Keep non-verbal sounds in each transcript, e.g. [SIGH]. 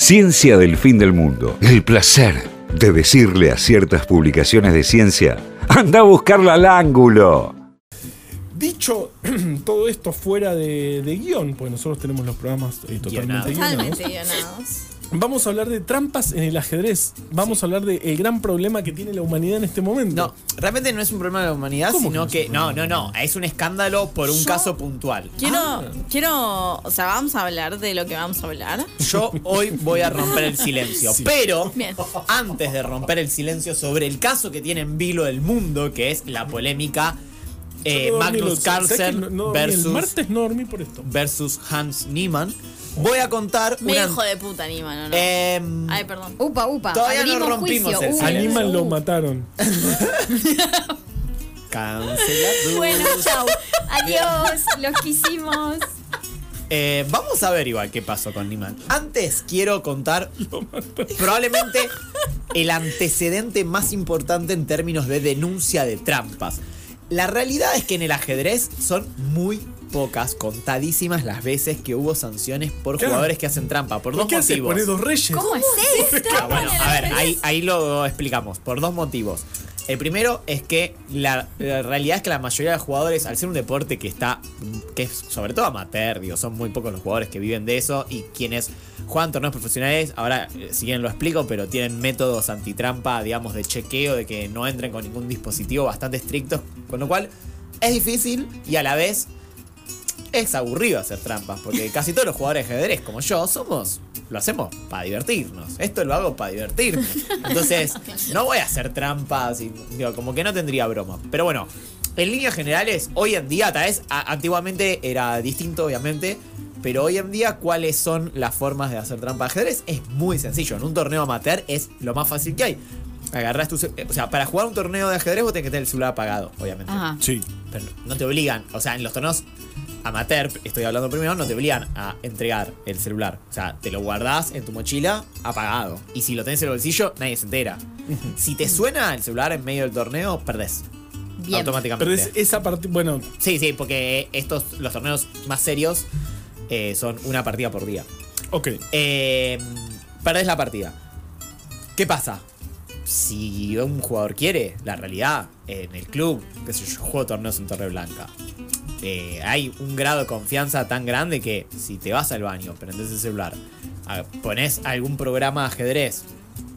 Ciencia del fin del mundo. El placer de decirle a ciertas publicaciones de ciencia, anda a buscarla al ángulo. Dicho [CLEARS THROAT] todo esto fuera de, de guion, pues nosotros tenemos los programas eh, totalmente guionados. Totalmente guionados. Vamos a hablar de trampas en el ajedrez. Vamos a hablar del gran problema que tiene la humanidad en este momento. No, realmente no es un problema de la humanidad, ¿Cómo sino que que. no No, no, no. Es un escándalo por un Yo- caso puntual. Quiero, Ah. quiero, o sea, vamos a hablar de lo que vamos a hablar. Yo hoy voy a romper el silencio. Pero Bien. antes de romper el silencio sobre el caso que tiene en vilo el mundo, que es la polémica eh, Magnus los- ¿sabes que Carlsen no- no dormí El versus, martes no dormí por esto. versus Hans Niemann, voy a contar Me una. hijo de puta, Nima, ¿no? no. em, Ay, perdón. Upa, upa. Todavía no rompimos juicio. el Uh, silencio. Animal lo uh. mataron. [LAUGHS] cancelado. Bueno, chau. Adiós. Los quisimos. Eh, vamos a ver igual qué pasó con Niemann. Antes quiero contar [LAUGHS] probablemente el antecedente más importante en términos de denuncia de trampas. La realidad es que en el ajedrez son muy pocas, contadísimas las veces que hubo sanciones por Claro. jugadores que hacen trampa, por dos ¿Qué motivos. ¿Pones dos reyes? ¿Cómo es esto? Ah, bueno, a ver, ahí, ahí lo explicamos, por dos motivos. El primero es que la, la realidad es que la mayoría de los jugadores, al ser un deporte que está, que es sobre todo amateur, digo, son muy pocos los jugadores que viven de eso y quienes juegan torneos profesionales, ahora eh, si bien lo explico, pero tienen métodos antitrampa, digamos, de chequeo, de que no entren con ningún dispositivo bastante estrictos, con lo cual es difícil y a la vez es aburrido hacer trampas, porque casi todos los jugadores de ajedrez, como yo, somos. Lo hacemos para divertirnos. Esto lo hago para divertirme. Entonces, no voy a hacer trampas y digo, como que no tendría broma. Pero bueno, en líneas generales, hoy en día, tal vez antiguamente era distinto, obviamente. Pero hoy en día, ¿cuáles son las formas de hacer trampa de ajedrez? Es muy sencillo. En un torneo amateur es lo más fácil que hay. Agarras tu. O sea, para jugar un torneo de ajedrez vos tenés que tener el celular apagado, obviamente. Ajá. Sí. Pero no te obligan, o sea, en los torneos amateur, estoy hablando primero, no te obligan a entregar el celular. O sea, te lo guardás en tu mochila apagado. Y si lo tenés en el bolsillo, nadie se entera. Si te suena el celular en medio del torneo, perdés. Bien. Automáticamente. Pero es esa parte. Bueno, Sí, sí, porque estos, los torneos más serios eh, son una partida por día. ok. Eh, perdés la partida. ¿Qué pasa? Si un jugador quiere, la realidad, en el club, que sé yo, yo juego torneos en Torre Blanca. Eh, hay un grado de confianza tan grande que si te vas al baño, prendés el celular, pones algún programa de ajedrez,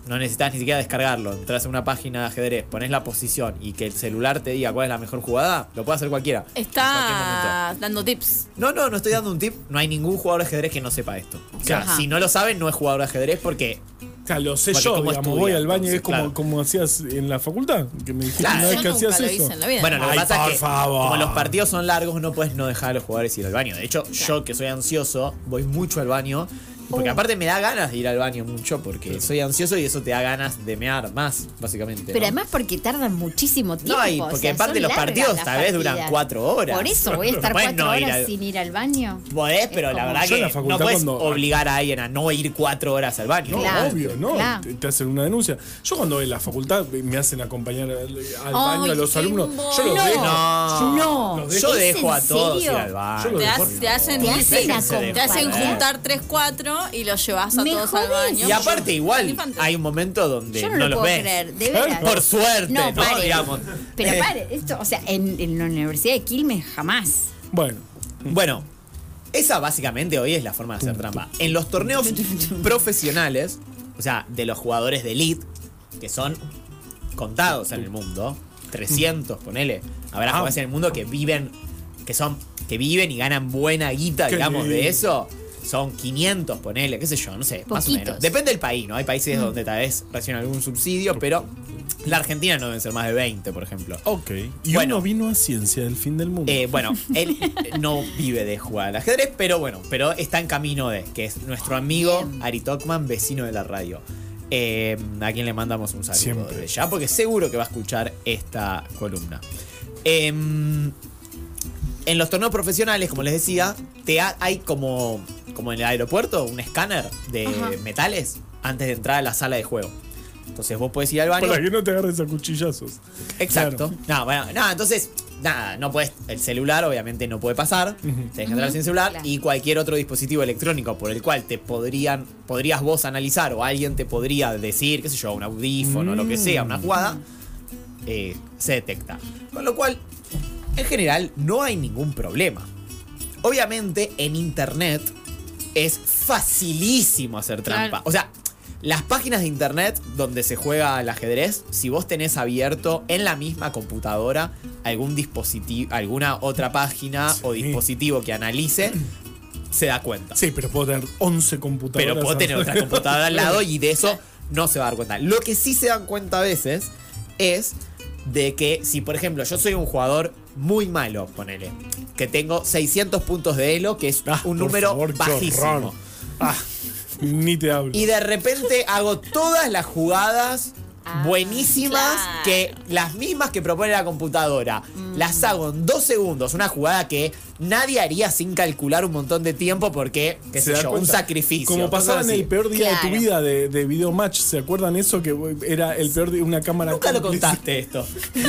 no necesitas ni siquiera descargarlo, entras a una página de ajedrez, pones la posición y que el celular te diga cuál es la mejor jugada, lo puede hacer cualquiera. en. Está dando tips. No, no, no estoy dando un tip. No hay ningún jugador de ajedrez que no sepa esto. O sea, Ajá. si no lo sabe, no es jugador de ajedrez porque. O sea, lo sé yo, ¿cómo digamos, estudia, voy al baño y entonces? es como, Claro. como hacías en la facultad, que me dijiste Claro. una vez que hacías lo eso. Bueno, lo que Ay, pasa por es que favor. como los partidos son largos, no puedes no dejar a los jugadores ir al baño. De hecho, yo que soy ansioso, voy mucho al baño. Porque Oh. aparte me da ganas de ir al baño mucho porque soy ansioso y eso te da ganas de mear más, básicamente. Pero ¿no? además porque tardan muchísimo tiempo. No, y o porque sea, aparte los partidos tal vez duran cuatro horas. Por eso voy a [LAUGHS] estar cuatro no ir horas al- sin ir al baño. Podés, pero Es la verdad la que no puedes cuando- obligar a alguien a no ir cuatro horas al baño. No, Claro, obvio, no. claro. Te, hacen una denuncia. Yo cuando en la facultad me hacen acompañar al, al Ay, baño a los alumnos, yo los no. dejo. No. No. Los dejo. Yo ¿Es dejo a todos ir al baño. Te, hacen, Te hacen Déjense de te hacen joder. juntar 3, 4 y los llevas a Me todos al jodés. baño. Y aparte igual hay un momento donde Yo no, no, lo los puedo ves. creer, de veras. [LAUGHS] Por suerte, ¿no? No, pare. Digamos. Pero Eh, pare, esto, o sea, en, en la Universidad de Quilmes jamás. Bueno, Bueno, esa básicamente hoy es la forma de hacer trampa. En los torneos profesionales, o sea, de los jugadores de elite, que son contados en el mundo, 300, ponele, habrá Ah. jugadores en el mundo que viven, que son, que viven y ganan buena guita, digamos, de eso. Son 500, ponele, qué sé yo, no sé, más o menos. Depende del país, ¿no? Hay países donde tal vez reciben algún subsidio, pero la Argentina no deben ser más de 20, por ejemplo. ok. Y Bueno. uno vino a ciencia del fin del mundo. Eh, bueno, [LAUGHS] él no vive de jugar al ajedrez, pero bueno, pero está en camino de, que es nuestro amigo. Ari Tokman, vecino de la radio. Eh, a quien le mandamos un saludo Siempre. desde ya, porque seguro que va a escuchar esta columna. Em, en los torneos profesionales, como les decía, te ha- hay como, como en el aeropuerto un escáner de Ajá. metales antes de entrar a la sala de juego. Entonces vos podés ir al baño. Para que no te agarres a cuchillazos. Exacto. No, bueno, no, entonces nada, no puedes. El celular, obviamente, no puede pasar. Tenés que entrar sin celular. Claro. Y cualquier otro dispositivo electrónico por el cual te podrían. Podrías vos analizar o alguien te podría decir, qué sé yo, un audífono, lo que sea, una jugada. eh, se detecta. Con lo cual, en general, no hay ningún problema. Obviamente, en internet es facilísimo hacer trampa. Claro. O sea, las páginas de internet donde se juega al ajedrez, si vos tenés abierto en la misma computadora algún dispositivo, alguna otra página o dispositivo que analice, [CLEARS THROAT] se da cuenta. Sí, pero puedo tener 11 computadoras. Pero puedo tener otra computadora al lado [LAUGHS] y de eso no se va a dar cuenta. Lo que sí se dan cuenta a veces es de que si, por ejemplo, yo soy un jugador muy malo, ponele, que tengo 600 puntos de elo, que es Ah, un número favor, bajísimo. Ah, ni te hablo. Y de repente hago todas las jugadas Ah, buenísimas claro. que las mismas que propone la computadora. Mm. Las hago en dos segundos. Una jugada que nadie haría sin calcular un montón de tiempo porque, qué Se sé yo, un sacrificio. Como pasaba en el peor día de tu vida de, de video match. ¿Se acuerdan eso? Que era el peor día, una cámara. Nunca lo contaste esto. [LAUGHS]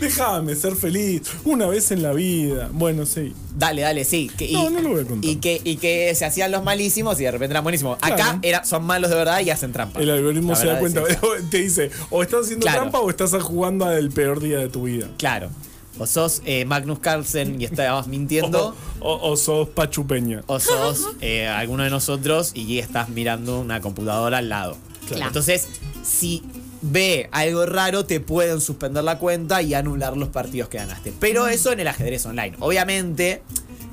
Déjame ser feliz. Una vez en la vida. Bueno, sí. Dale, dale, sí. Que, y, No, no lo voy a contar. Y que, y que se hacían los malísimos y de repente eran buenísimos. Acá era, son malos de verdad y hacen trampa. El algoritmo La se da cuenta. es. [LAUGHS] Te dice, o estás haciendo Claro. trampa o estás jugando al peor día de tu vida. Claro. O sos eh, Magnus Carlsen y estabas mintiendo. [LAUGHS] O, o- o sos Pachupeña. o sos eh, alguno de nosotros y estás mirando una computadora al lado. Claro. Entonces, si ve algo raro, te pueden suspender la cuenta y anular los partidos que ganaste. Pero eso en el ajedrez online. Obviamente,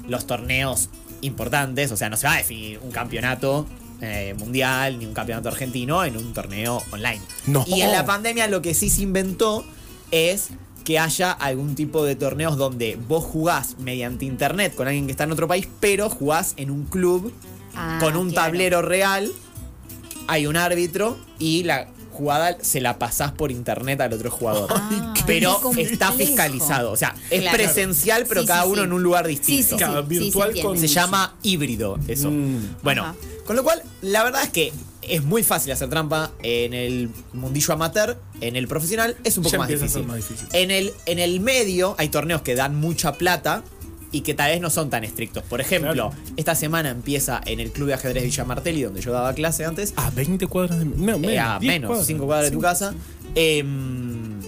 los torneos importantes, o sea, no se va a definir un campeonato eh, mundial ni un campeonato argentino en un torneo online. No. Y en la pandemia lo que sí se inventó es que haya algún tipo de torneos donde vos jugás mediante internet con alguien que está en otro país, pero jugás en un club Ah, con un claro. tablero real, hay un árbitro y la jugada se la pasás por internet al otro jugador. Ah, pero está fiscalizado, o sea, es Claro. presencial, pero Sí, cada sí, uno sí. en un lugar distinto. sí, sí. Claro, sí, virtual se con-. Se llama híbrido eso. Mm. Bueno, Ajá. con lo cual, la verdad es que es muy fácil hacer trampa en el mundillo amateur, en el profesional es un poco Ya más empieza a ser difícil. más difícil. En el, en el medio hay torneos que dan mucha plata y que tal vez no son tan estrictos. Por ejemplo, Claro. esta semana empieza en el Club de Ajedrez Villa Martelli, donde yo daba clase antes, A 20 cuadras de. No, eh, menos, a 10 menos, 5 cuadras de tu casa. em,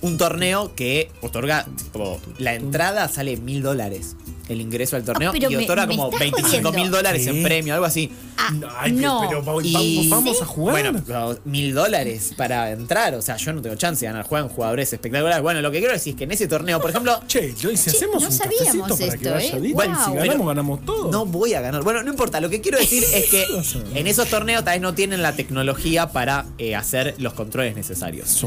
un torneo que otorga, tipo, la entrada sale mil dólares. El ingreso al torneo pero y otorga me como estás 25 mil dólares en premio, algo así. Ah, Ay, no. pero, pero Y- vamos, a jugar. Bueno, mil dólares para entrar. O sea, yo no tengo chance de ganar. Juegan jugadores espectaculares. Bueno, lo que quiero decir es que en ese torneo, por ejemplo, Che, yo, Che, hacemos no un sabíamos cafecito para que esto, vaya ¿eh? Wow. si Pero- ganamos, ganamos todo. no voy a ganar. Bueno, no importa. Lo que quiero decir es que [LAUGHS] en esos torneos tal vez no tienen la tecnología para eh, hacer los controles necesarios.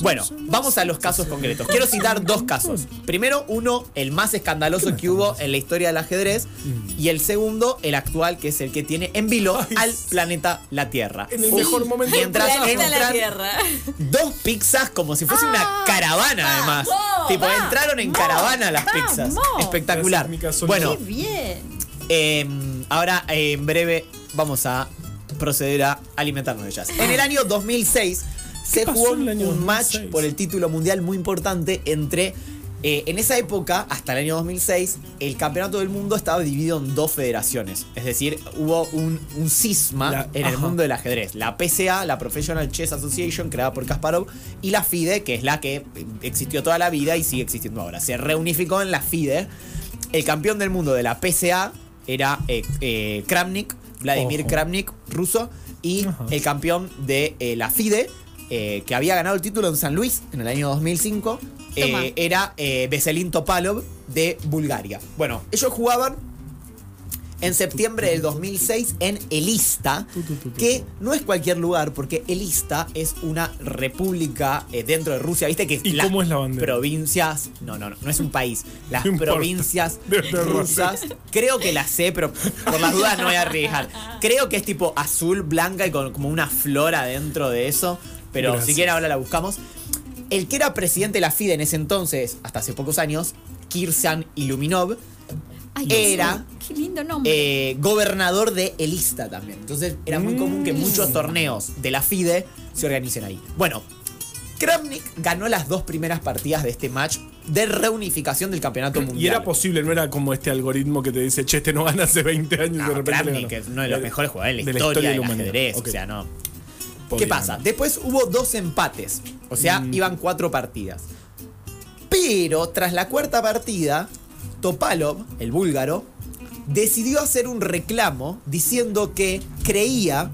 Bueno, vamos a los casos concretos. Quiero citar dos casos. Primero, uno, el más escandaloso que hubo en la historia del ajedrez. Y el segundo, el actual, que es el que tiene en vilo Ay, al planeta La Tierra. En el mejor momento. Mientras Planeta la Tierra. dos pizzas como si fuese una caravana, además. tipo, entraron en caravana las pizzas. Espectacular. Es. Bueno, Qué bien. eh, ahora eh, en breve vamos a proceder a alimentarnos de ellas. En el año 2006 se jugó un match 2006? por el título mundial muy importante entre... eh, en esa época, hasta el año 2006, el campeonato del mundo estaba dividido en dos federaciones. Es decir, hubo un, un cisma La- en el mundo del ajedrez. La PCA, la Professional Chess Association, creada por Kasparov, y la FIDE, que es la que existió toda la vida y sigue existiendo ahora. Se reunificó en la FIDE. El campeón del mundo de la PCA era eh, eh, Kramnik, Vladimir Ojo. Kramnik, ruso, y Ajá. el campeón de la FIDE, que había ganado el título en San Luis en el año 2005, eh, era eh, Veselin Topalov de Bulgaria. Bueno, ellos jugaban en septiembre del 2006 en Elista, que no es cualquier lugar, porque Elista es una república eh, dentro de Rusia, ¿viste? Que ¿Y las cómo es la bandera? provincias, no, no, no, no es un país, las No provincias [LAUGHS] rusas, creo que las sé, pero por las dudas no voy a arriesgar. Creo que es tipo azul, blanca y con como una flor adentro de eso, pero Gracias. si quieren ahora la buscamos. El que era presidente de la FIDE en ese entonces, hasta hace pocos años, Kirsan Iluminov, Ay, Era, Qué lindo nombre. eh, gobernador de Elista también. Entonces era muy común que muchos torneos de la FIDE se organicen ahí. Bueno, Kramnik ganó las dos primeras partidas de este match de reunificación del campeonato mundial. Y era posible, no era como este algoritmo que te dice, che, este no gana hace 20 años No, de repente. Kramnik es uno de los Eh, mejores jugadores de la de la historia, historia de del ajedrez. O sea, no. ¿Qué pasa? Después hubo dos empates. O sea, Mm. iban cuatro partidas. Pero tras la cuarta partida, Topalov, el búlgaro, decidió hacer un reclamo diciendo que creía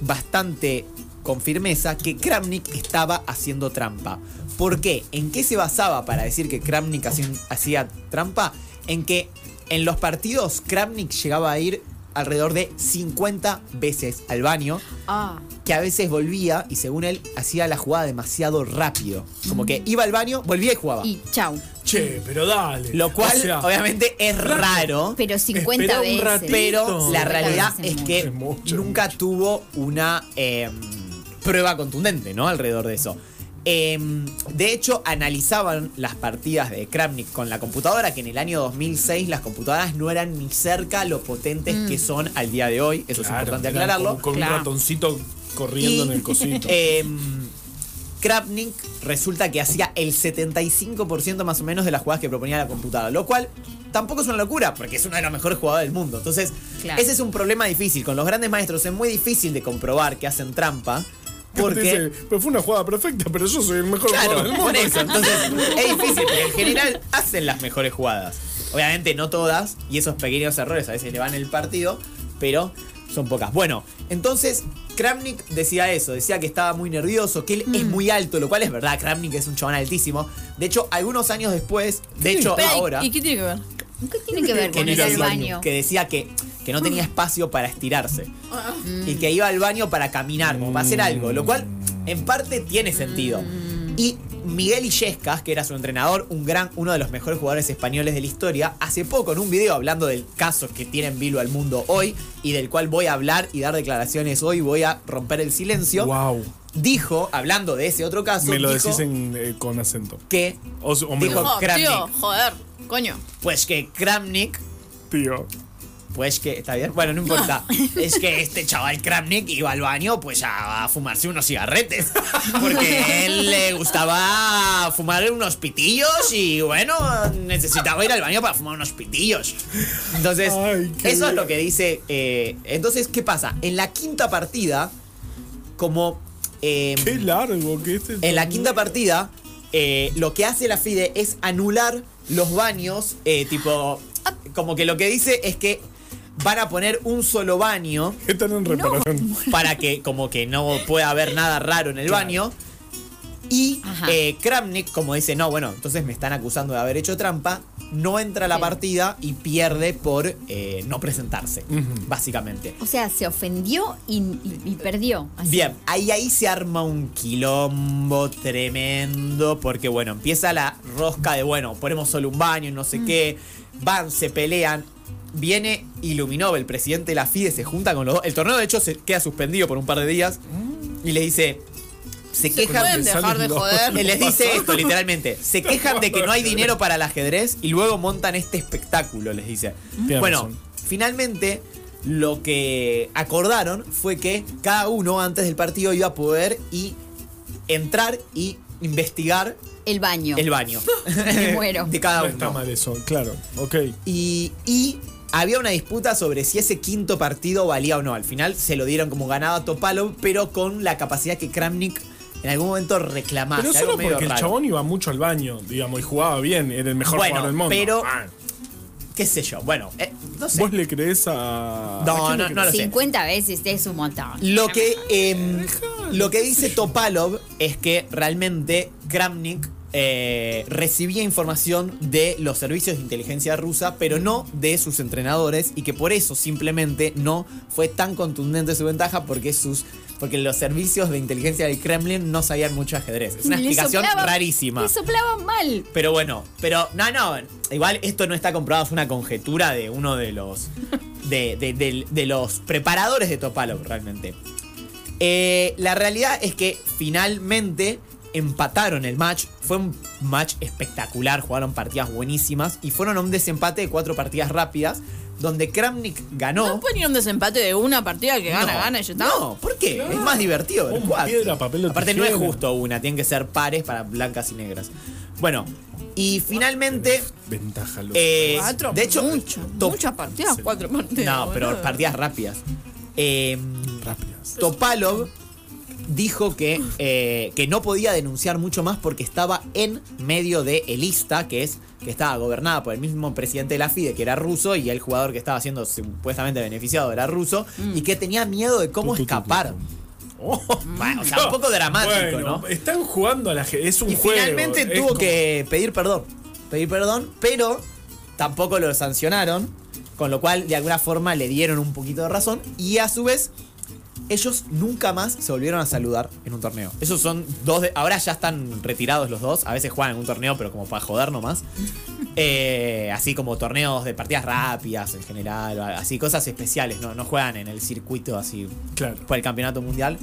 bastante con firmeza que Kramnik estaba haciendo trampa. ¿Por qué? ¿En qué se basaba para decir que Kramnik hacía, hacía trampa? En que en los partidos Kramnik llegaba a ir alrededor de 50 veces al baño Ah, que a veces volvía y según él hacía la jugada demasiado rápido. Como que iba al baño, volvía y jugaba. y chau. Che, pero dale. Lo cual O sea, obviamente es raro, Pero 50 Espera un veces. ratito. pero la 50 realidad es que Es mucho, nunca mucho. tuvo una eh, prueba contundente, ¿no? Alrededor de eso. Eh, de hecho, analizaban las partidas de Kramnik con la computadora, que en el año 2006 las computadoras no eran ni cerca lo potentes que son al día de hoy. Eso claro, es importante aclararlo. Con, con Claro. un ratoncito corriendo Y, en el cosito. [LAUGHS] eh, Kravnik resulta que hacía el 75% más o menos de las jugadas que proponía la computadora, lo cual tampoco es una locura, porque es uno de los mejores jugadores del mundo. Entonces, Claro. ese es un problema difícil. Con los grandes maestros es muy difícil de comprobar que hacen trampa, porque... Dice, pero fue una jugada perfecta, pero yo soy el mejor Claro, jugador del mundo. por eso. Entonces, es difícil, porque en general hacen las mejores jugadas. Obviamente no todas, y esos pequeños errores a veces le van el partido, pero son pocas. Bueno, entonces Kramnik decía eso, decía que estaba muy nervioso, que él es muy alto, lo cual es verdad, Kramnik es un chabón altísimo. De hecho, algunos años después, de hecho Espera, ¿y- ahora, ¿Y qué tiene que ver? ¿Qué tiene que ver que con ir al baño? que decía que, que no tenía espacio para estirarse. Y que iba al baño para caminar, como para hacer algo. Lo cual, en parte, tiene sentido. Y Miguel Illescas, que era su entrenador, un gran, uno de los mejores jugadores españoles de la historia, hace poco en un video hablando del caso que tiene en vilo al mundo hoy y del cual voy a hablar y dar declaraciones hoy, voy a romper el silencio. Wow. Dijo, hablando de ese otro caso, Me lo dijo decís en, eh, con acento. que, O, o me Dijo- lo- No, Kramnik. tío, joder, coño. pues que Kramnik tío. Pues que, ¿está bien? Bueno, no importa. [LAUGHS] es que este chaval Kramnik iba al baño pues a, a fumarse unos cigarretes. [LAUGHS] Porque a él le gustaba fumar unos pitillos y bueno, necesitaba ir al baño para fumar unos pitillos. Entonces, Ay, qué eso es bien. lo que dice. eh, entonces, ¿qué pasa? En la quinta partida, como... eh, Qué largo que este. en la quinta partida, eh, lo que hace la FIDE es anular los baños, eh, tipo, como que lo que dice es que van a poner un solo baño Están en reparación. para que como que no pueda haber nada raro en el Claro. baño. Y eh, Kramnik, como dice, no, bueno, entonces me están acusando de haber hecho trampa, no entra a la Sí. partida y pierde por eh, no presentarse, básicamente. O sea, se ofendió y, y- y perdió. así. Bien, ahí, ahí se arma un quilombo tremendo porque bueno, empieza la rosca de bueno, ponemos solo un baño, no sé qué, van, se pelean, viene Iluminov, el presidente de la FIDE, se junta con los dos, el torneo de hecho se queda suspendido por un par de días y le dice, se quejan... Pueden dejar de joder. Les dice esto, literalmente. Se quejan de que no hay dinero para el ajedrez y luego montan este espectáculo, les dice. Tiene bueno, razón. finalmente lo que acordaron fue que cada uno antes del partido iba a poder y entrar y investigar El baño. el baño. [LAUGHS] Me [LAUGHS] muero. De cada No está uno. mal eso, claro. Ok. Y, y había una disputa sobre si ese quinto partido valía o no. Al final se lo dieron como ganado a Topalov, pero con la capacidad que Kramnik en algún momento reclamase. Pero algo solo medio porque el raro. chabón iba mucho al baño, digamos, y jugaba bien, era el mejor Bueno, jugador del mundo. pero- Ah, qué sé yo, bueno, eh, no sé. ¿Vos le creés a.? No, ¿a quién le no, no creés? lo sé. 50 veces es un montón. Lo que, em, lo que dice Topalov es que realmente Kramnik eh, recibía información de los servicios de inteligencia rusa, pero no de sus entrenadores, y que por eso simplemente no fue tan contundente su ventaja, porque sus porque los servicios de inteligencia del Kremlin no sabían mucho ajedrez. Es una Le explicación soplaba- rarísima. Le soplaban mal. Pero bueno, pero no, no, igual esto no está comprobado, es una conjetura de uno de los de, de- de- de los preparadores de Topalov realmente. Eh, la realidad es que finalmente empataron el match, fue un match espectacular, jugaron partidas buenísimas y fueron a un desempate de cuatro partidas rápidas, donde Kramnik ganó. ¿No pueden ir a un desempate de una partida que gana, No, gana y ya está? No, ¿por qué? Es más divertido. ver Un cuatro. piedra, papel Aparte, no es justo una, tienen que ser pares para blancas y negras. Bueno, y finalmente. Ventaja los. eh, Cuatro, de hecho, mucho, Top- muchas partidas, cuatro partidas. No, pero partidas rápidas. Eh, rápidas. Topalov dijo que, eh, que no podía denunciar mucho más porque estaba en medio de Elista, que es que estaba gobernada por el mismo presidente de la FIDE, que era ruso, y el jugador que estaba siendo supuestamente beneficiado era ruso, y que tenía miedo de cómo escapar. Oh. Bueno, o sea, un poco [LAUGHS] dramático, Bueno, ¿no? Están jugando a la gente. Es un Y juego. finalmente tuvo como- que pedir perdón. Pedir perdón, pero tampoco lo sancionaron. Con lo cual, de alguna forma, le dieron un poquito de razón. Y a su vez, ellos nunca más se volvieron a saludar en un torneo. Esos son dos de. Ahora ya están retirados los dos. A veces juegan en un torneo, pero como para joder nomás. [LAUGHS] Eh, así como torneos de partidas rápidas en general. Así cosas especiales. No, no juegan en el circuito así Claro. por el campeonato mundial.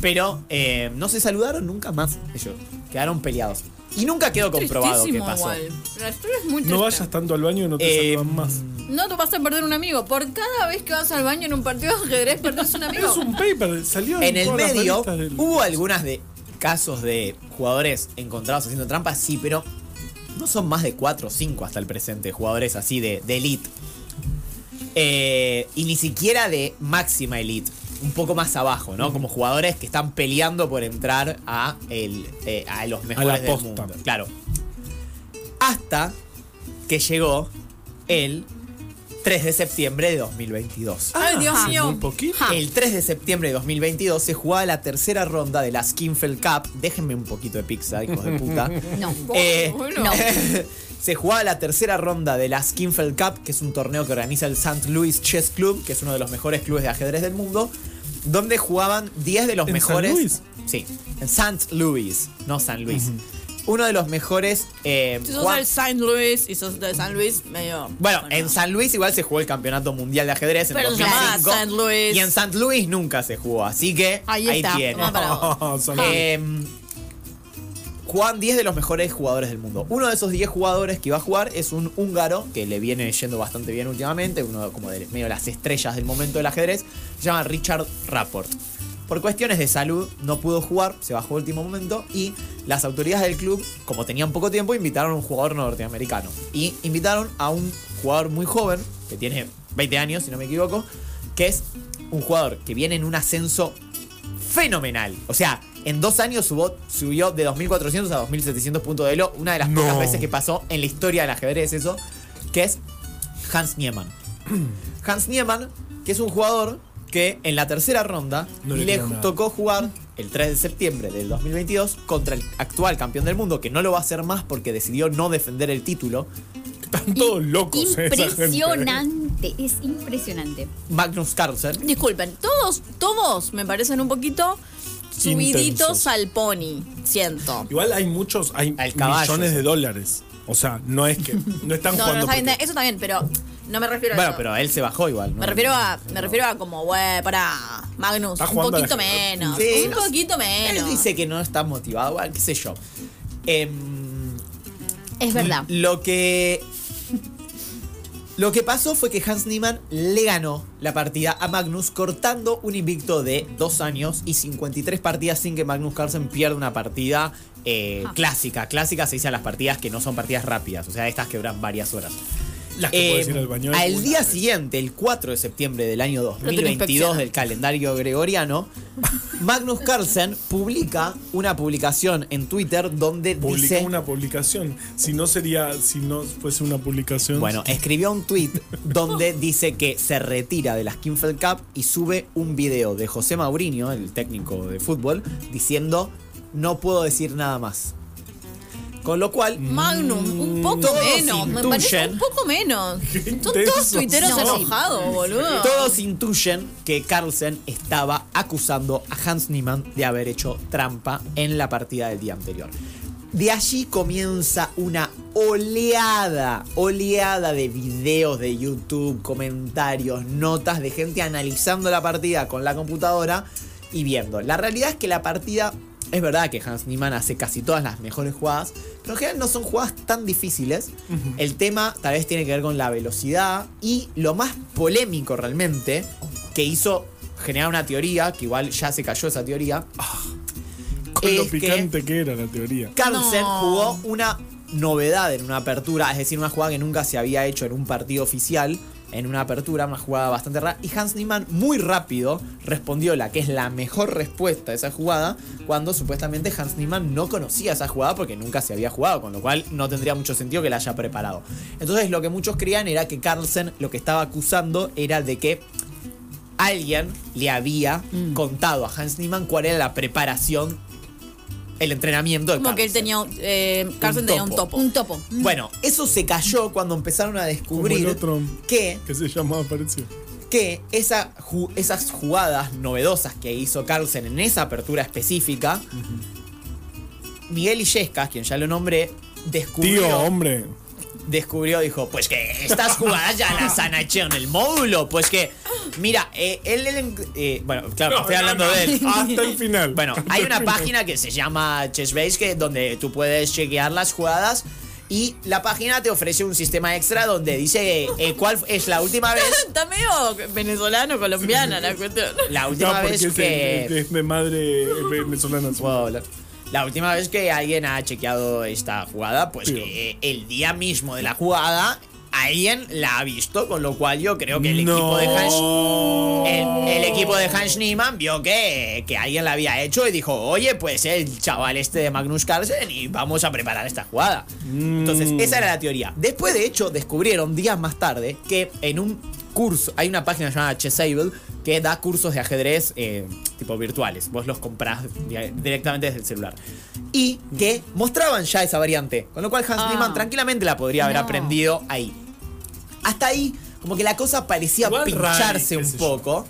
Pero eh, no se saludaron nunca más ellos. Quedaron peleados. Y nunca quedó comprobado qué pasó. igual. La historia es muy No vayas tanto al baño y no te Eh, saludan más. No te vas a perder un amigo. Por cada vez que vas al baño en un partido de ajedrez, perdés un amigo. [LAUGHS] Es un paper, salió En el medio del- hubo algunas de casos de jugadores encontrados haciendo trampas, sí, pero no son más de 4 o 5 hasta el presente, jugadores así de, de elite. Eh, y ni siquiera de máxima elite. Un poco más abajo, ¿no? Como jugadores que están peleando por entrar a, el, eh, a los mejores del posta. mundo. Claro. Hasta que llegó el 3 de septiembre de 2022. Ay, Dios hace mío. muy poquito. El 3 de septiembre de 2022 se jugaba la tercera ronda de la Skinfeld Cup. Déjenme un poquito de pizza, hijos de puta. [LAUGHS] No. Eh, Bueno. No. [LAUGHS] se jugaba la tercera ronda de la Skinfeld Cup, que es un torneo que organiza el St. Louis Chess Club, que es uno de los mejores clubes de ajedrez del mundo, donde jugaban 10 de los ¿En mejores. San Luis? Sí, en St. Louis, no San Luis. Uno de los mejores. eh, Si sos Juan- del San Luis y sos de San Luis, medio. bueno, en San Luis igual se jugó el campeonato mundial de ajedrez en Pero se llamaba 2005. St. Louis. Y en St. Louis nunca se jugó, así que Ahí ahí, está, tiene. Oh, San Luis. Eh, jugaban 10 de los mejores jugadores del mundo. Uno de esos 10 jugadores que iba a jugar es un húngaro que le viene yendo bastante bien últimamente, uno como de medio de las estrellas del momento del ajedrez, se llama Richard Rapport. Por cuestiones de salud no pudo jugar, se bajó a último momento y las autoridades del club, como tenían poco tiempo, invitaron a un jugador norteamericano. Y invitaron a un jugador muy joven, que tiene 20 años si no me equivoco, que es un jugador que viene en un ascenso fenomenal. O sea, en dos años subió, subió de 2.400 a 2.700 puntos de elo. Una de las No. pocas veces que pasó en la historia del ajedrez eso, que es Hans Niemann. [CLEARS THROAT] Hans Niemann, que es un jugador que en la tercera ronda No le tocó jugar el 3 de septiembre del 2022 contra el actual campeón del mundo, que no lo va a hacer más porque decidió no defender el título, Están todos locos, eh, esa gente. Impresionante, es impresionante. Magnus Carlsen. Disculpen, todos, todos me parecen un poquito subiditos Intensos. al pony, siento. Igual hay muchos, hay Al caballo, millones de dólares. O sea, no es que no están [LAUGHS] No, no, jugando. está bien, porque- eso bien, pero no me refiero a Bueno, eso. pero él se bajó igual. ¿no? Me refiero a, me refiero a como, güey, para Magnus, un a poquito menos, Sí, un no poquito menos. Él dice que no está motivado, igual, qué sé yo. Em, Es verdad. Lo que. Lo que pasó fue que Hans Niemann le ganó la partida a Magnus cortando un invicto de dos años y 53 partidas sin que Magnus Carlsen pierda una partida eh, Ah. clásica. Clásica se dice a las partidas que no son partidas rápidas, o sea, estas que duran varias horas. Las que Eh, puedes ir al baño. al una día vez. siguiente, el 4 de septiembre del año tiene 2022 inspección. del calendario gregoriano, Magnus Carlsen publica una publicación en Twitter donde Publicó dice... una publicación. Si no sería, si no fuese una publicación. Bueno, escribió un tweet donde dice que se retira de la Skinfeld Cup y sube un video de José Mourinho, el técnico de fútbol, diciendo no puedo decir nada más. Con lo cual, Magnum, un poco Todos menos, me parece un poco menos. [LAUGHS] Son todos tuiteros enojados, boludo. todos intuyen que Carlsen estaba acusando a Hans Niemann de haber hecho trampa en la partida del día anterior. De allí comienza una oleada, oleada de videos de YouTube, comentarios, notas de gente analizando la partida con la computadora y viendo. La realidad es que la partida es verdad que Hans Niemann hace casi todas las mejores jugadas, pero en general no son jugadas tan difíciles. El tema tal vez tiene que ver con la velocidad y lo más polémico realmente que hizo generar una teoría, que igual ya se cayó esa teoría, Con lo que- picante que era la teoría. Carlsen No. jugó una novedad en una apertura, es decir, una jugada que nunca se había hecho en un partido oficial, en una apertura, una jugada bastante rara. Y Hans Niemann muy rápido respondió la que es la mejor respuesta a esa jugada, cuando supuestamente Hans Niemann no conocía esa jugada porque nunca se había jugado, con lo cual no tendría mucho sentido que la haya preparado. Entonces lo que muchos creían era que Carlsen lo que estaba acusando era de que alguien le había Mm. contado a Hans Niemann cuál era la preparación, el entrenamiento de Como que él tenía. Eh, Carlsen tenía un topo. Un topo. Bueno, eso se cayó cuando empezaron a Como el descubrir otro que, que se llamaba parecido. que esa ju- esas jugadas novedosas que hizo Carlsen en esa apertura específica, Miguel Illescas, quien ya lo nombré, descubrió, Tío, hombre. descubrió, dijo, pues que estas jugadas ya las han hecho en el módulo, pues que, mira, eh, él, él, eh, bueno, claro, estoy hablando de él. [LAUGHS] Hasta el final. Bueno, Hasta hay una final. página que se llama Chessbase que donde tú puedes chequear las jugadas y la página te ofrece un sistema extra donde dice eh, cuál es la última vez [LAUGHS] Está medio venezolano, colombiana la cuestión. la No, última vez es, que es de madre venezolana. Wow, la, la última vez que alguien ha chequeado esta jugada, pues Sí. que eh, el día mismo de la jugada alguien la ha visto, con lo cual yo creo que el No. equipo de Hans el, el equipo de Hans Niemann vio que, que alguien la había hecho y dijo, oye, pues el chaval este de Magnus Carlsen y vamos a preparar esta jugada. Entonces, Mm. esa era la teoría. Después, de hecho, descubrieron días más tarde que en un hay una página llamada Chessable que da cursos de ajedrez eh, tipo virtuales. Vos los comprás di- directamente desde el celular. Y que mostraban ya esa variante. Con lo cual Hans Ah. Niemann tranquilamente la podría haber No. aprendido ahí. Hasta ahí, como que la cosa parecía Igual pincharse un yo.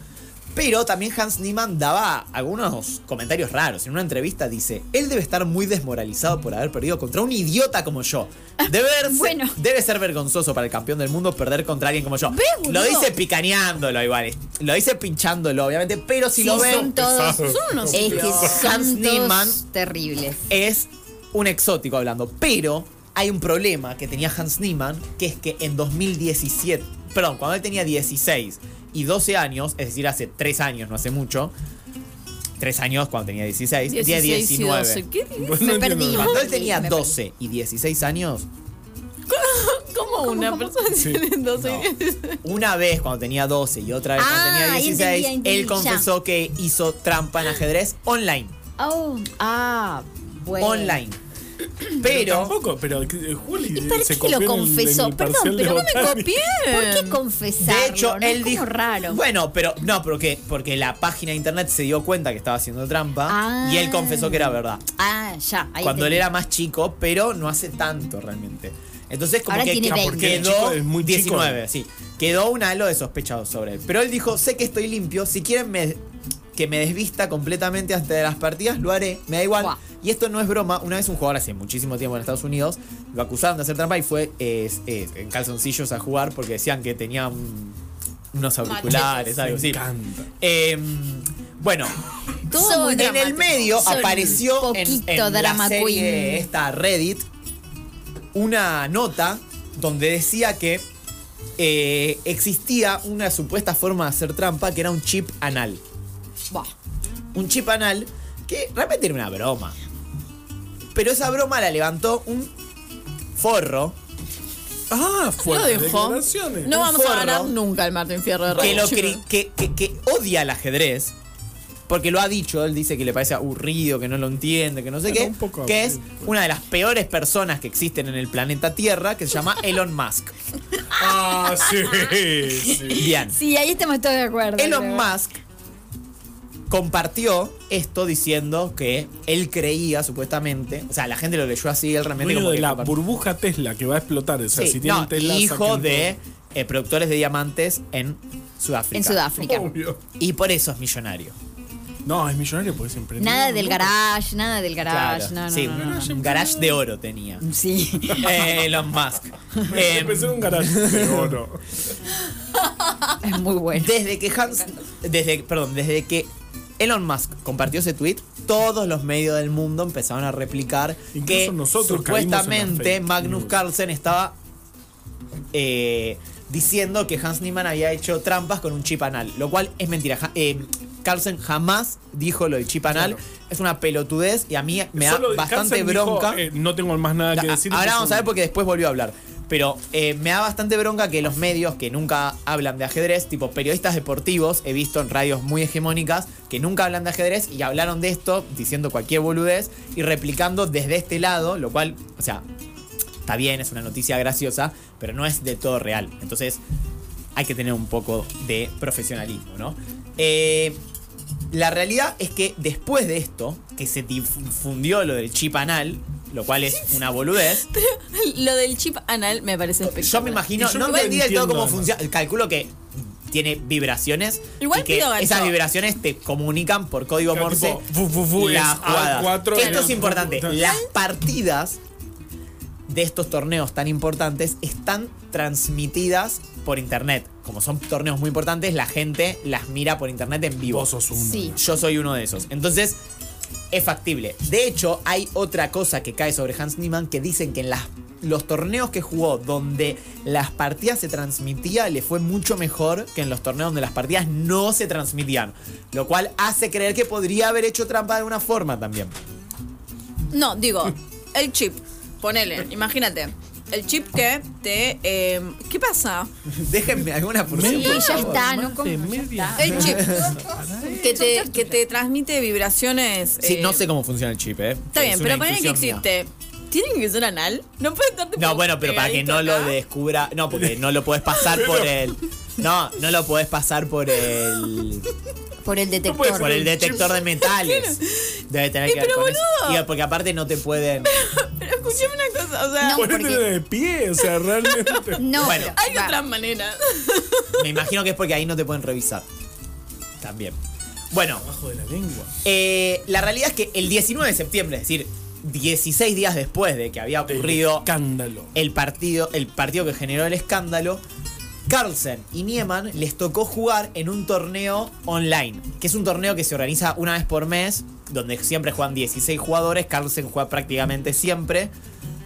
Pero también Hans Niemann daba algunos comentarios raros. En una entrevista dice, él debe estar muy desmoralizado por haber perdido contra un idiota como yo. Debe, [LAUGHS] Bueno. debe ser vergonzoso para el campeón del mundo perder contra alguien como yo. Ve, lo dice picaneándolo igual. Lo dice pinchándolo, obviamente. Pero si Sí, lo ven, son todos. Son unos es que son Hans Niemann. terribles. es un exótico hablando. Pero hay un problema que tenía Hans Niemann, que es que en 2017, perdón, cuando él tenía 16 y 12 años, es decir, hace 3 años, no hace mucho, 3 años cuando tenía 16, tenía 16 y 19. 12. ¿Qué? Pues [LAUGHS] Me no perdí. Cuando él tenía [LAUGHS] me 12 y 16 años, ¿Cómo una persona Sí. tiene 12 y 16? una vez cuando tenía 12 y otra vez cuando Ah, tenía ahí 16, entendí, entendí, él confesó que hizo trampa en ajedrez online. Oh, ah, bueno. Online. Pero... Tampoco, pero eh, Juli ¿Y por se qué lo en en confesó? Perdón, pero no me copié. ¿Por qué confesarlo? De hecho, ¿No? él dijo. raro. Bueno, pero no, porque, porque la página de internet se dio cuenta que estaba haciendo trampa Ah. y él confesó que era verdad. Ah, ya. Ahí Cuando él era más chico, pero no hace tanto realmente. Entonces, como Ahora que tiene que- 20. Porque el quedó chico es muy chico. 19, sí. Quedó un halo de sospechados sobre él. Pero él dijo: Sé que estoy limpio. Si quieren me- que me desvista completamente antes de las partidas, lo haré. Me da igual. Y esto no es broma. Una vez un jugador hace muchísimo tiempo en Estados Unidos lo acusaron de hacer trampa y fue eh, eh, en calzoncillos a jugar porque decían que tenía un- unos auriculares, Me algo así. encanta. Eh, bueno, Todo en el medio Son apareció en, la drama serie esta Reddit una nota donde decía que eh, existía una supuesta forma de hacer trampa que era un chip anal. Un chip anal que realmente era una broma. Pero esa broma la levantó un forro Ah, Lo fuertes dejó. No Un vamos forro a ganar nunca el Martín Fierro de que, lo cri- que, que- que odia el ajedrez. Porque lo ha dicho, él dice que le parece aburrido, que no lo entiende, que no sé qué. un poco que es aburrido. una de las peores personas que existen en el planeta Tierra, que se llama [LAUGHS] Elon Musk. Ah, sí, sí. Bien. Sí, ahí estamos todos de acuerdo. Elon creo. Musk compartió esto diciendo que él creía, supuestamente, o sea, la gente lo leyó así, él realmente como de que la compartió. burbuja Tesla que va a explotar. O sea, Sí, si tienen no, Tesla. hijo de eh, productores de diamantes en Sudáfrica. En Sudáfrica. Obvio. Y por eso es millonario. No, es millonario porque es emprendedor. Nada del garage, nada del garage. Claro. No, no, sí, no, no, no. un garage de oro tenía. [LAUGHS] Sí. Eh, Elon Musk. [LAUGHS] Eh, Empecé en un garage de oro. [LAUGHS] es muy bueno. desde que Hans. Desde, perdón, desde que Elon Musk compartió ese tweet, todos los medios del mundo empezaron a replicar Incluso que nosotros supuestamente Magnus news. Carlsen estaba eh, diciendo que Hans Niemann había hecho trampas con un chip anal, lo cual es mentira. Ja- eh, Carlsen jamás dijo lo del chip anal, Claro. es una pelotudez y a mí me da bastante dijo, bronca. eh, no tengo más nada que decir. Ahora vamos a ver porque después volvió a hablar. Pero eh, me da bastante bronca que los medios que nunca hablan de ajedrez, tipo periodistas deportivos, he visto en radios muy hegemónicas que nunca hablan de ajedrez y hablaron de esto diciendo cualquier boludez y replicando desde este lado, lo cual, o sea, está bien, es una noticia graciosa, pero no es de todo real. Entonces hay que tener un poco de profesionalismo, ¿no? Eh, la realidad es que después de esto, que se difundió lo del chip anal, lo cual es una boludez, [LAUGHS] Lo del chip anal me parece yo espectacular. me imagino, yo no entendí del todo cómo funciona. Calculo que tiene vibraciones. Igual y que pido gancho. esas vibraciones te comunican por código Claro, Morse tipo, fu, fu, fu, las es jugadas. A4, Esto es- importante. Las partidas de estos torneos tan importantes están transmitidas por internet. Como son torneos muy importantes, la gente las mira por internet en vivo. Vos sos uno. Sí. Yo soy uno de esos. Entonces, es factible. De hecho, hay otra cosa que cae sobre Hans Niemann que dicen que en las, los torneos que jugó donde las partidas se transmitía le fue mucho mejor que en los torneos donde las partidas no se transmitían. Lo cual hace creer que podría haber hecho trampa de alguna forma también. No, digo, el chip. Ponele, imagínate. El chip que te. eh, ¿Qué pasa? [LAUGHS] Déjenme alguna por Sí, por ya está, no como. El chip. [LAUGHS] que, te, que te transmite vibraciones. Sí, eh, no sé cómo funciona el chip, ¿eh? Está bien, Es pero ponele que mía. existe. ¿Tienen que ser anal? No puede estar tipo No, bueno, pero para que no lo descubra. No, porque no lo puedes pasar por el. No, no lo puedes pasar por el. Por el detector. Por el detector de metales. [LAUGHS] Debe tener que ver pero con eso. boludo. Y porque aparte no te pueden. Pero escúchame una cosa, o sea. No, porque- de pie, o sea, realmente. [LAUGHS] No, Bueno. pero- Hay va. otras maneras. [LAUGHS] Me imagino que es porque ahí no te pueden revisar. También. Bueno, Abajo de la lengua. eh, la realidad es que el 19 de septiembre, es decir, 16 días después de que había ocurrido Escándalo. el partido, el partido que generó el escándalo, Carlsen y Niemann les tocó jugar en un torneo online, que es un torneo que se organiza una vez por mes, donde siempre juegan 16 jugadores, Carlsen juega prácticamente siempre,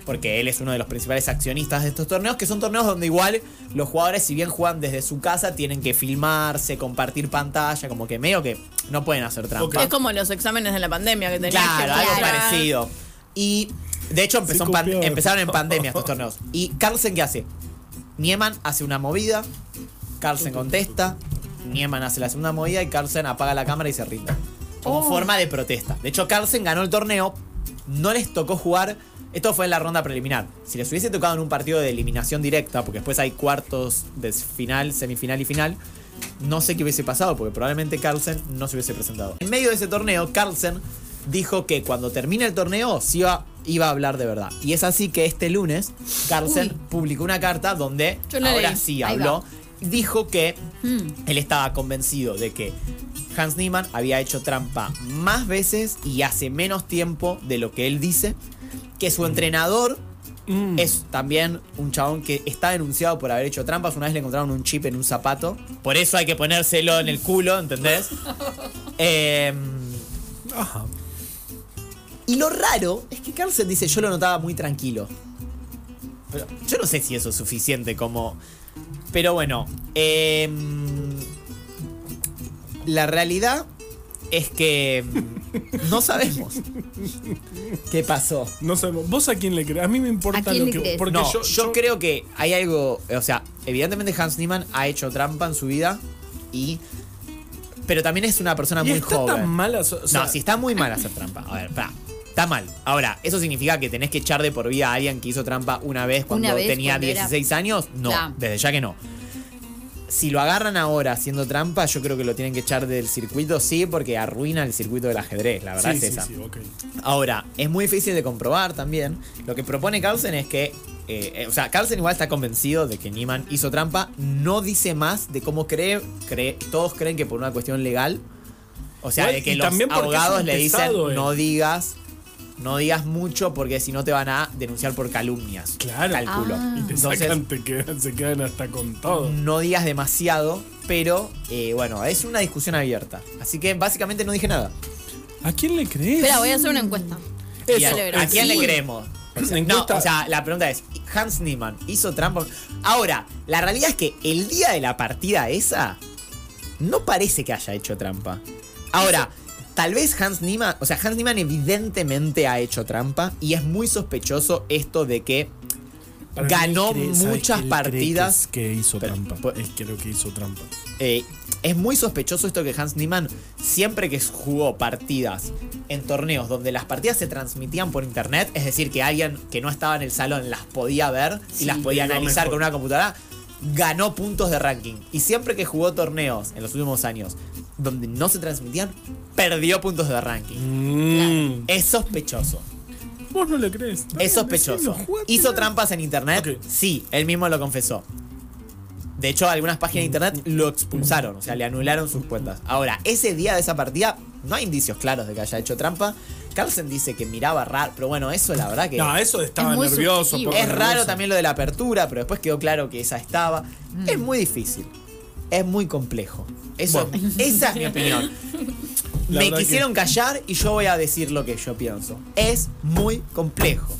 porque él es uno de los principales accionistas de estos torneos, que son torneos donde igual los jugadores, si bien juegan desde su casa, tienen que filmarse, compartir pantalla, como que medio que no pueden hacer trampa. Es como los exámenes de la pandemia que tenías Claro, que algo parecido. Y de hecho empezó en pan- empezaron en pandemia estos torneos. ¿Y Carlsen qué hace? Nieman hace una movida, Carlsen contesta, Nieman hace la segunda movida y Carlsen apaga la cámara y se rinde. Como forma de protesta. De hecho, Carlsen ganó el torneo, no les tocó jugar. Esto fue en la ronda preliminar. Si les hubiese tocado en un partido de eliminación directa, porque después hay cuartos de final, semifinal y final, no sé qué hubiese pasado, porque probablemente Carlsen no se hubiese presentado. En medio de ese torneo, Carlsen dijo que cuando termine el torneo sí iba, iba a hablar de verdad. Y es así que este lunes, Carlsen Uy. publicó una carta donde ahora leí. sí habló. Dijo que Mm. él estaba convencido de que Hans Niemann había hecho trampa más veces y hace menos tiempo de lo que él dice. Que su entrenador Mm. es también un chabón que está denunciado por haber hecho trampas. Una vez le encontraron un chip en un zapato. Por eso hay que ponérselo en el culo, ¿entendés? [LAUGHS] Em, Ajá. y lo raro es que Carlsen dice, yo lo notaba muy tranquilo. Pero yo no sé si eso es suficiente como... Pero bueno, em, la realidad es que em, no sabemos qué pasó. No sabemos. ¿Vos a quién le crees? A mí me importa ¿A quién lo que. Porque no, yo, yo, creo que hay algo, o sea, evidentemente Hans Niemann ha hecho trampa en su vida y... Pero también es una persona Y muy está joven. tan mala. o sea, no, si está muy mal hacer trampa. A ver, pará. Está mal. Ahora, ¿eso significa que tenés que echar de por vida a alguien que hizo trampa una vez cuando Una vez, tenía cuando era- 16 años? No, desde ya que no. Si lo agarran ahora haciendo trampa, yo creo que lo tienen que echar del circuito, sí, porque arruina el circuito del ajedrez, la verdad sí, es sí, esa. sí, ok. Ahora, es muy difícil de comprobar también. Lo que propone Carlsen es que. eh, eh, o sea, Carlsen igual está convencido de que Niemann hizo trampa. No dice más de cómo cree. cree todos creen que por una cuestión legal. O sea, Igual, de que los abogados le dicen pesado, eh. no digas. No digas mucho porque si no te van a denunciar por calumnias. Claro. Calculo. Ah. Y te Entonces, sacan, te quedan, se quedan hasta con todo. no digas demasiado pero eh, bueno, es una discusión abierta. Así que básicamente no dije nada. ¿A quién le crees? Espera, voy a hacer una encuesta. ¿Y a, Eso. a quién le creemos? La No, o sea, la pregunta es, ¿Hans Niemann hizo trampa? Ahora, la realidad es que el día de la partida esa, no parece que haya hecho trampa. Ahora, tal vez Hans Niemann, o sea, Hans Niemann evidentemente ha hecho trampa y es muy sospechoso esto de que Para ganó él cree- ¿sabes muchas que partidas. Que, que hizo Pero, trampa. pues- Él creo que hizo trampa. Eh, es muy sospechoso esto que Hans Niemann, siempre que jugó partidas en torneos donde las partidas se transmitían por internet, es decir, que alguien que no estaba en el salón las podía ver y las podía analizar mejor. con una computadora, ganó puntos de ranking. Y siempre que jugó torneos en los últimos años donde no se transmitían, perdió puntos de ranking. Mm. Es sospechoso. Vos no le crees. Es sospechoso. ¿Hizo trampas en internet? Sí, él mismo lo confesó. De hecho, algunas páginas de internet lo expulsaron, o sea, le anularon sus cuentas. Ahora, ese día de esa partida, no hay indicios claros de que haya hecho trampa. Carlsen dice que miraba raro, pero bueno, eso la verdad que No, eso estaba Es muy nervioso. es raro nervioso. también lo de la apertura, pero después quedó claro que esa estaba. Mm. Es muy difícil. Es muy complejo. Eso, [LAUGHS] Esa es mi opinión. La Me quisieron callar y yo voy a decir lo que yo pienso. Es muy complejo.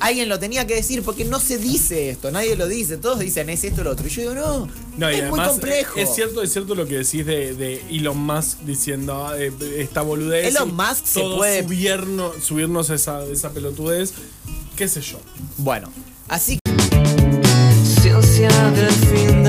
Alguien lo tenía que decir porque no se dice esto, nadie lo dice, todos dicen es esto o lo otro. Y yo digo, no, No, y es muy complejo. Es cierto, es cierto lo que decís de, de Elon Musk diciendo ah, eh, esta boludez. Elon Musk se puede- subirnos, subirnos a esa, esa pelotudez. ¿Qué sé yo? Bueno, así Ciencia del fin